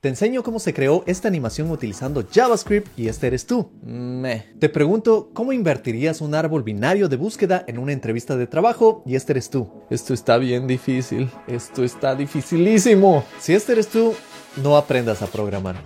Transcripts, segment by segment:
Te enseño cómo se creó esta animación utilizando JavaScript y este eres tú. Meh. Te pregunto cómo invertirías un árbol binario de búsqueda en una entrevista de trabajo y este eres tú. Esto está bien difícil. Esto está dificilísimo. Si este eres tú, no aprendas a programar.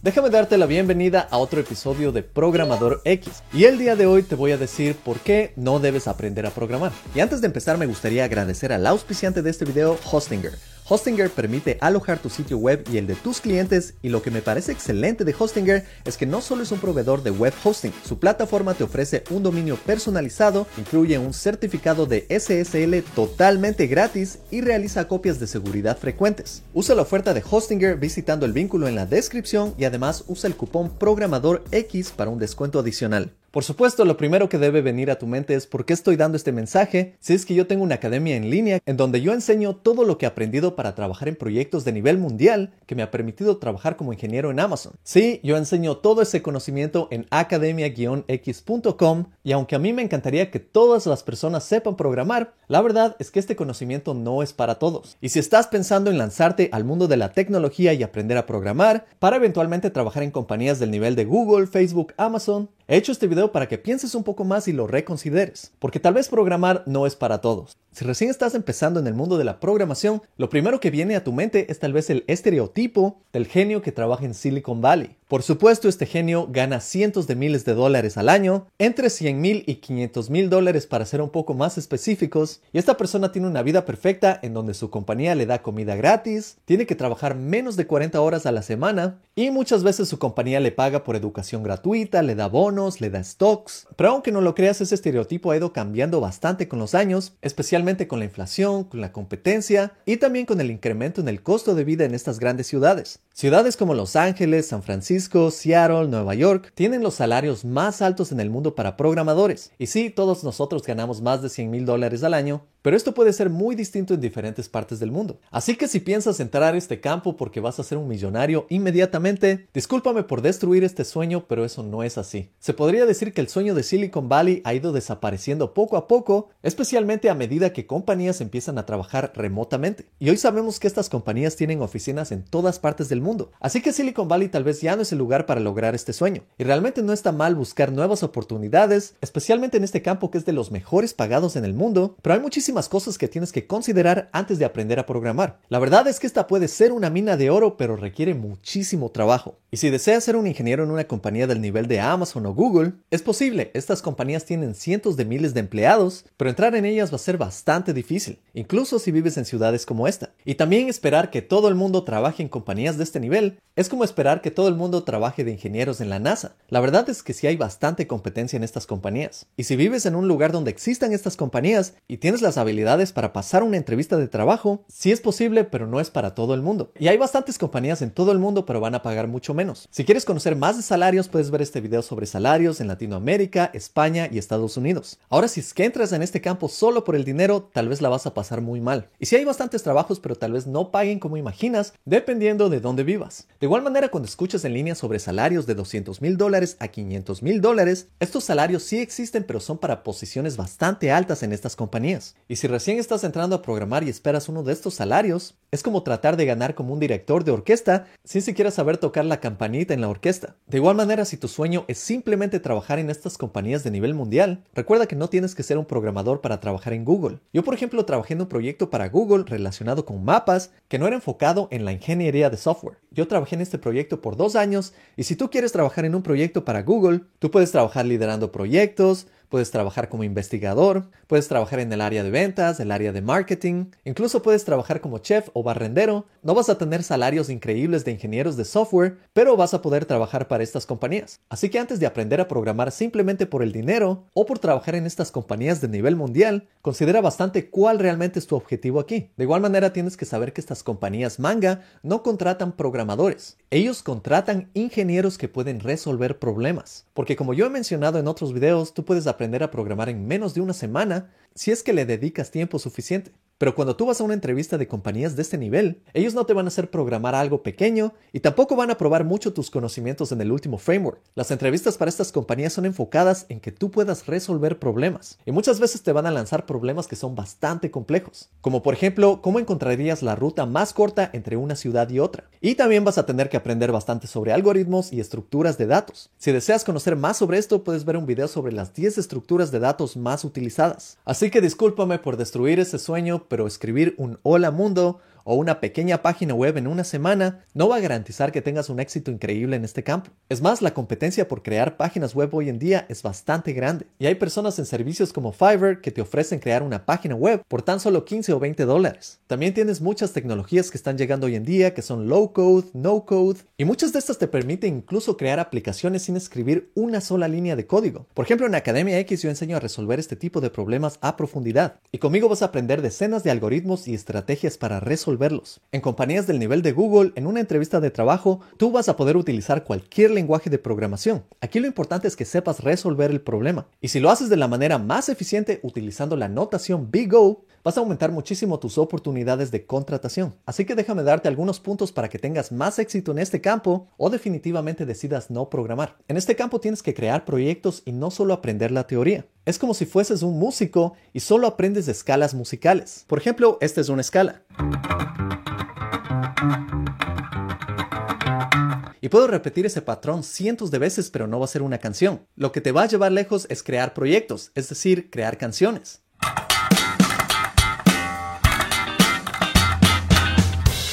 Déjame darte la bienvenida a otro episodio de Programador X. Y el día de hoy te voy a decir por qué no debes aprender a programar. Y antes de empezar me gustaría agradecer al auspiciante de este video, Hostinger. Hostinger permite alojar tu sitio web y el de tus clientes y lo que me parece excelente de Hostinger es que no solo es un proveedor de web hosting, su plataforma te ofrece un dominio personalizado, incluye un certificado de SSL totalmente gratis y realiza copias de seguridad frecuentes. Usa la oferta de Hostinger visitando el vínculo en la descripción y además usa el cupón programador X para un descuento adicional. Por supuesto, lo primero que debe venir a tu mente es por qué estoy dando este mensaje si es que yo tengo una academia en línea en donde yo enseño todo lo que he aprendido para trabajar en proyectos de nivel mundial que me ha permitido trabajar como ingeniero en Amazon. Sí, yo enseño todo ese conocimiento en academia-x.com y aunque a mí me encantaría que todas las personas sepan programar, la verdad es que este conocimiento no es para todos. Y si estás pensando en lanzarte al mundo de la tecnología y aprender a programar para eventualmente trabajar en compañías del nivel de Google, Facebook, Amazon, He hecho este video para que pienses un poco más y lo reconsideres, porque tal vez programar no es para todos. Si recién estás empezando en el mundo de la programación, lo primero que viene a tu mente es tal vez el estereotipo del genio que trabaja en Silicon Valley. Por supuesto, este genio gana cientos de miles de dólares al año, entre 100 mil y 500 mil dólares para ser un poco más específicos, y esta persona tiene una vida perfecta en donde su compañía le da comida gratis, tiene que trabajar menos de 40 horas a la semana, y muchas veces su compañía le paga por educación gratuita, le da bonos, le da stocks. Pero aunque no lo creas, ese estereotipo ha ido cambiando bastante con los años, especialmente con la inflación, con la competencia y también con el incremento en el costo de vida en estas grandes ciudades. Ciudades como Los Ángeles, San Francisco, Seattle, Nueva York tienen los salarios más altos en el mundo para programadores. Y sí, todos nosotros ganamos más de 100 mil dólares al año, pero esto puede ser muy distinto en diferentes partes del mundo. Así que si piensas entrar a este campo porque vas a ser un millonario inmediatamente, discúlpame por destruir este sueño, pero eso no es así. Se podría decir que el sueño de Silicon Valley ha ido desapareciendo poco a poco, especialmente a medida que compañías empiezan a trabajar remotamente. Y hoy sabemos que estas compañías tienen oficinas en todas partes del mundo Así que Silicon Valley tal vez ya no es el lugar para lograr este sueño. Y realmente no está mal buscar nuevas oportunidades, especialmente en este campo que es de los mejores pagados en el mundo, pero hay muchísimas cosas que tienes que considerar antes de aprender a programar. La verdad es que esta puede ser una mina de oro, pero requiere muchísimo trabajo. Y si deseas ser un ingeniero en una compañía del nivel de Amazon o Google, es posible, estas compañías tienen cientos de miles de empleados, pero entrar en ellas va a ser bastante difícil, incluso si vives en ciudades como esta. Y también esperar que todo el mundo trabaje en compañías de este nivel es como esperar que todo el mundo trabaje de ingenieros en la NASA. La verdad es que sí hay bastante competencia en estas compañías. Y si vives en un lugar donde existan estas compañías y tienes las habilidades para pasar una entrevista de trabajo, sí es posible, pero no es para todo el mundo. Y hay bastantes compañías en todo el mundo, pero van a pagar mucho menos. Si quieres conocer más de salarios, puedes ver este video sobre salarios en Latinoamérica, España y Estados Unidos. Ahora, si es que entras en este campo solo por el dinero, tal vez la vas a pasar muy mal. Y si hay bastantes trabajos, pero tal vez no paguen como imaginas, dependiendo de dónde vivas. De igual manera, cuando escuchas en línea sobre salarios de 200 mil dólares a 500 mil dólares, estos salarios sí existen, pero son para posiciones bastante altas en estas compañías. Y si recién estás entrando a programar y esperas uno de estos salarios, es como tratar de ganar como un director de orquesta sin siquiera saber tocar la campanita en la orquesta. De igual manera, si tu sueño es simplemente trabajar en estas compañías de nivel mundial, recuerda que no tienes que ser un programador para trabajar en Google. Yo, por ejemplo, trabajé en un proyecto para Google relacionado con mapas que no era enfocado en la ingeniería de software. Yo trabajé en este proyecto por dos años y si tú quieres trabajar en un proyecto para Google, tú puedes trabajar liderando proyectos, puedes trabajar como investigador, puedes trabajar en el área de ventas, el área de marketing, incluso puedes trabajar como chef o barrendero. No vas a tener salarios increíbles de ingenieros de software, pero vas a poder trabajar para estas compañías. Así que antes de aprender a programar simplemente por el dinero o por trabajar en estas compañías de nivel mundial, considera bastante cuál realmente es tu objetivo aquí. De igual manera tienes que saber que estas compañías manga no contratan programadores. Ellos contratan ingenieros que pueden resolver problemas. Porque como yo he mencionado en otros videos, tú puedes a programar en menos de una semana si es que le dedicas tiempo suficiente. Pero cuando tú vas a una entrevista de compañías de este nivel, ellos no te van a hacer programar algo pequeño y tampoco van a probar mucho tus conocimientos en el último framework. Las entrevistas para estas compañías son enfocadas en que tú puedas resolver problemas y muchas veces te van a lanzar problemas que son bastante complejos, como por ejemplo, cómo encontrarías la ruta más corta entre una ciudad y otra. Y también vas a tener que aprender bastante sobre algoritmos y estructuras de datos. Si deseas conocer más sobre esto, puedes ver un video sobre las 10 estructuras de datos más utilizadas. Así que discúlpame por destruir ese sueño, pero escribir un hola mundo o una pequeña página web en una semana no va a garantizar que tengas un éxito increíble en este campo. Es más, la competencia por crear páginas web hoy en día es bastante grande y hay personas en servicios como Fiverr que te ofrecen crear una página web por tan solo 15 o 20 dólares. También tienes muchas tecnologías que están llegando hoy en día que son low code, no code y muchas de estas te permiten incluso crear aplicaciones sin escribir una sola línea de código. Por ejemplo, en Academia X yo enseño a resolver este tipo de problemas a profundidad y conmigo vas a aprender decenas de algoritmos y estrategias para resolver En compañías del nivel de Google, en una entrevista de trabajo, tú vas a poder utilizar cualquier lenguaje de programación. Aquí lo importante es que sepas resolver el problema. Y si lo haces de la manera más eficiente utilizando la notación BigO, vas a aumentar muchísimo tus oportunidades de contratación. Así que déjame darte algunos puntos para que tengas más éxito en este campo o definitivamente decidas no programar. En este campo tienes que crear proyectos y no solo aprender la teoría. Es como si fueses un músico y solo aprendes de escalas musicales. Por ejemplo, esta es una escala. Y puedo repetir ese patrón cientos de veces, pero no va a ser una canción. Lo que te va a llevar lejos es crear proyectos, es decir, crear canciones.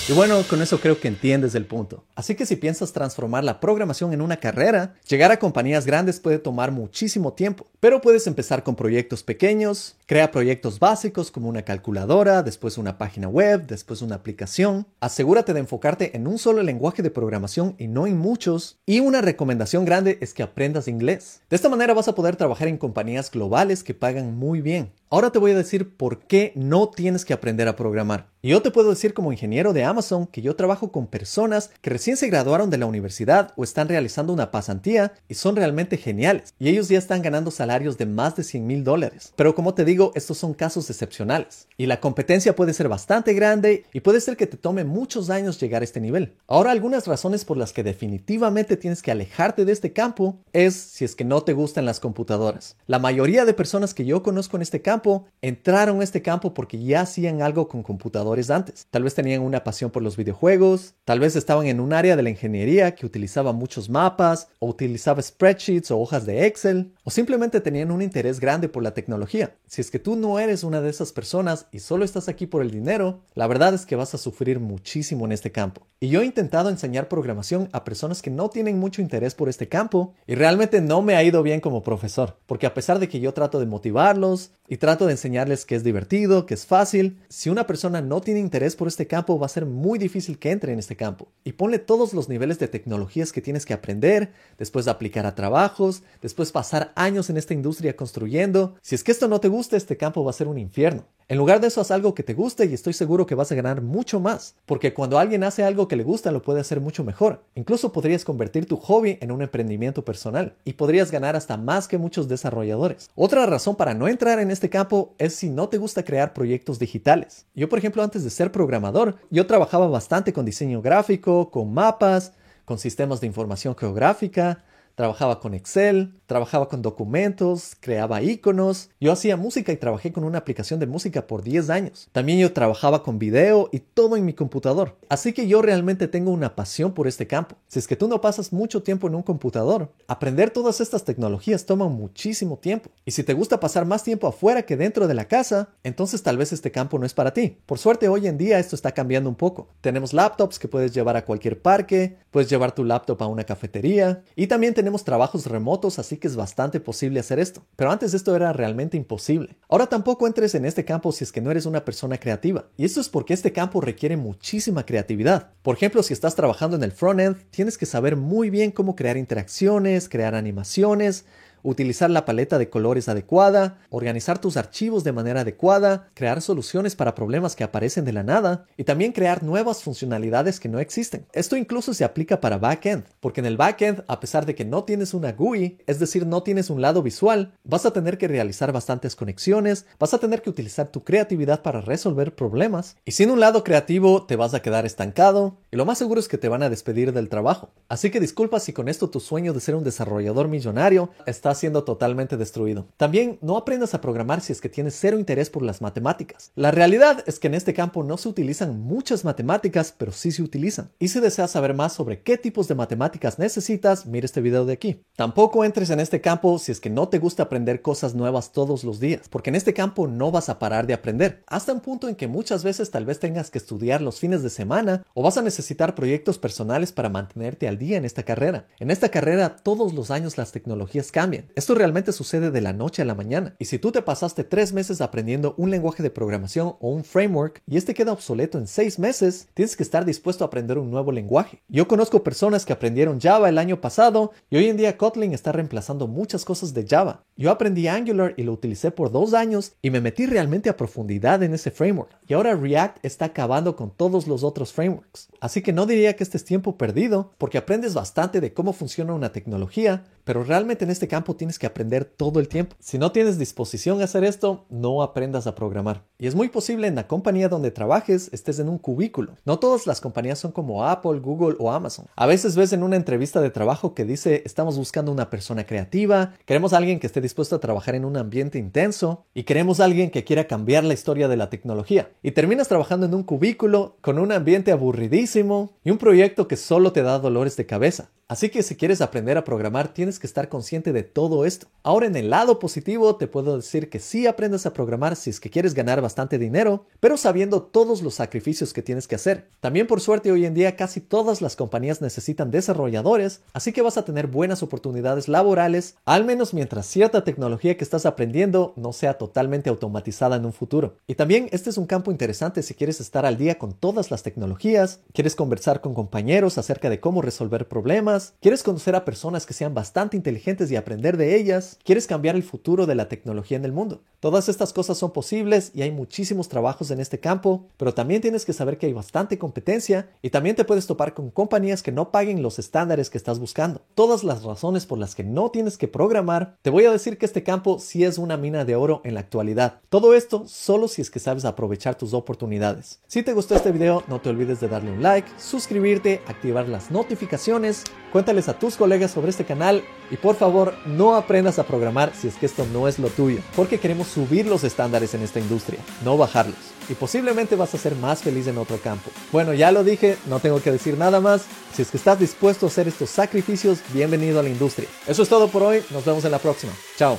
Y bueno, con eso creo que entiendes el punto. Así que si piensas transformar la programación en una carrera, llegar a compañías grandes puede tomar muchísimo tiempo, pero puedes empezar con proyectos pequeños, crea proyectos básicos como una calculadora, después una página web, después una aplicación. Asegúrate de enfocarte en un solo lenguaje de programación y no en muchos. Y una recomendación grande es que aprendas inglés. De esta manera vas a poder trabajar en compañías globales que pagan muy bien. Ahora te voy a decir por qué no tienes que aprender a programar. Yo te puedo decir como ingeniero de Amazon que yo trabajo con personas que recién se graduaron de la universidad o están realizando una pasantía y son realmente geniales. Y ellos ya están ganando salarios de más de 100 mil dólares. Pero como te digo, estos son casos excepcionales. Y la competencia puede ser bastante grande y puede ser que te tome muchos años llegar a este nivel. Ahora, algunas razones por las que definitivamente tienes que alejarte de este campo es si es que no te gustan las computadoras. La mayoría de personas que yo conozco en este campo entraron a este campo porque ya hacían algo con computadores antes. Tal vez tenían una pasión por los videojuegos, tal vez estaban en un área de la ingeniería que utilizaba muchos mapas o utilizaba spreadsheets o hojas de Excel o simplemente tenían un interés grande por la tecnología. Si es que tú no eres una de esas personas y solo estás aquí por el dinero, la verdad es que vas a sufrir muchísimo en este campo. Y yo he intentado enseñar programación a personas que no tienen mucho interés por este campo y realmente no me ha ido bien como profesor, porque a pesar de que yo trato de motivarlos y trato de enseñarles que es divertido, que es fácil. Si una persona no tiene interés por este campo, va a ser muy difícil que entre en este campo. Y ponle todos los niveles de tecnologías que tienes que aprender, después de aplicar a trabajos, después pasar años en esta industria construyendo. Si es que esto no te gusta, este campo va a ser un infierno. En lugar de eso, haz algo que te guste y estoy seguro que vas a ganar mucho más, porque cuando alguien hace algo que le gusta, lo puede hacer mucho mejor. Incluso podrías convertir tu hobby en un emprendimiento personal y podrías ganar hasta más que muchos desarrolladores. Otra razón para no entrar en este campo es si no te gusta crear proyectos digitales. Yo, por ejemplo, antes de ser programador, yo trabajaba bastante con diseño gráfico, con mapas, con sistemas de información geográfica, Trabajaba con Excel, trabajaba con documentos, creaba iconos. Yo hacía música y trabajé con una aplicación de música por 10 años. También yo trabajaba con video y todo en mi computador. Así que yo realmente tengo una pasión por este campo. Si es que tú no pasas mucho tiempo en un computador, aprender todas estas tecnologías toma muchísimo tiempo. Y si te gusta pasar más tiempo afuera que dentro de la casa, entonces tal vez este campo no es para ti. Por suerte hoy en día esto está cambiando un poco. Tenemos laptops que puedes llevar a cualquier parque, puedes llevar tu laptop a una cafetería y también tenemos tenemos trabajos remotos, así que es bastante posible hacer esto. Pero antes esto era realmente imposible. Ahora tampoco entres en este campo si es que no eres una persona creativa. Y esto es porque este campo requiere muchísima creatividad. Por ejemplo, si estás trabajando en el frontend, tienes que saber muy bien cómo crear interacciones, crear animaciones, utilizar la paleta de colores adecuada, organizar tus archivos de manera adecuada, crear soluciones para problemas que aparecen de la nada y también crear nuevas funcionalidades que no existen. Esto incluso se aplica para backend, porque en el backend, a pesar de que no tienes una GUI, es decir, no tienes un lado visual, vas a tener que realizar bastantes conexiones, vas a tener que utilizar tu creatividad para resolver problemas y sin un lado creativo te vas a quedar estancado lo más seguro es que te van a despedir del trabajo. Así que disculpa si con esto tu sueño de ser un desarrollador millonario está siendo totalmente destruido. También no aprendas a programar si es que tienes cero interés por las matemáticas. La realidad es que en este campo no se utilizan muchas matemáticas, pero sí se utilizan. Y si deseas saber más sobre qué tipos de matemáticas necesitas, mira este video de aquí. Tampoco entres en este campo si es que no te gusta aprender cosas nuevas todos los días, porque en este campo no vas a parar de aprender, hasta un punto en que muchas veces tal vez tengas que estudiar los fines de semana o vas a necesitar proyectos personales para mantenerte al día en esta carrera. En esta carrera todos los años las tecnologías cambian. Esto realmente sucede de la noche a la mañana. Y si tú te pasaste tres meses aprendiendo un lenguaje de programación o un framework y este queda obsoleto en seis meses, tienes que estar dispuesto a aprender un nuevo lenguaje. Yo conozco personas que aprendieron Java el año pasado y hoy en día Kotlin está reemplazando muchas cosas de Java. Yo aprendí Angular y lo utilicé por dos años y me metí realmente a profundidad en ese framework. Y ahora React está acabando con todos los otros frameworks. Así que no diría que este es tiempo perdido porque aprendes bastante de cómo funciona una tecnología pero realmente en este campo tienes que aprender todo el tiempo. Si no tienes disposición a hacer esto, no aprendas a programar. Y es muy posible en la compañía donde trabajes estés en un cubículo. No todas las compañías son como Apple, Google o Amazon. A veces ves en una entrevista de trabajo que dice estamos buscando una persona creativa, queremos a alguien que esté dispuesto a trabajar en un ambiente intenso y queremos a alguien que quiera cambiar la historia de la tecnología. Y terminas trabajando en un cubículo con un ambiente aburridísimo y un proyecto que solo te da dolores de cabeza. Así que si quieres aprender a programar, tienes que estar consciente de todo esto. Ahora en el lado positivo te puedo decir que sí aprendes a programar si es que quieres ganar bastante dinero, pero sabiendo todos los sacrificios que tienes que hacer. También por suerte hoy en día casi todas las compañías necesitan desarrolladores, así que vas a tener buenas oportunidades laborales, al menos mientras cierta tecnología que estás aprendiendo no sea totalmente automatizada en un futuro. Y también este es un campo interesante si quieres estar al día con todas las tecnologías, quieres conversar con compañeros acerca de cómo resolver problemas, quieres conocer a personas que sean bastante inteligentes y aprender de ellas, quieres cambiar el futuro de la tecnología en el mundo. Todas estas cosas son posibles y hay muchísimos trabajos en este campo, pero también tienes que saber que hay bastante competencia y también te puedes topar con compañías que no paguen los estándares que estás buscando. Todas las razones por las que no tienes que programar, te voy a decir que este campo sí es una mina de oro en la actualidad. Todo esto solo si es que sabes aprovechar tus oportunidades. Si te gustó este video, no te olvides de darle un like, suscribirte, activar las notificaciones Cuéntales a tus colegas sobre este canal y por favor no aprendas a programar si es que esto no es lo tuyo, porque queremos subir los estándares en esta industria, no bajarlos. Y posiblemente vas a ser más feliz en otro campo. Bueno, ya lo dije, no tengo que decir nada más. Si es que estás dispuesto a hacer estos sacrificios, bienvenido a la industria. Eso es todo por hoy, nos vemos en la próxima. Chao.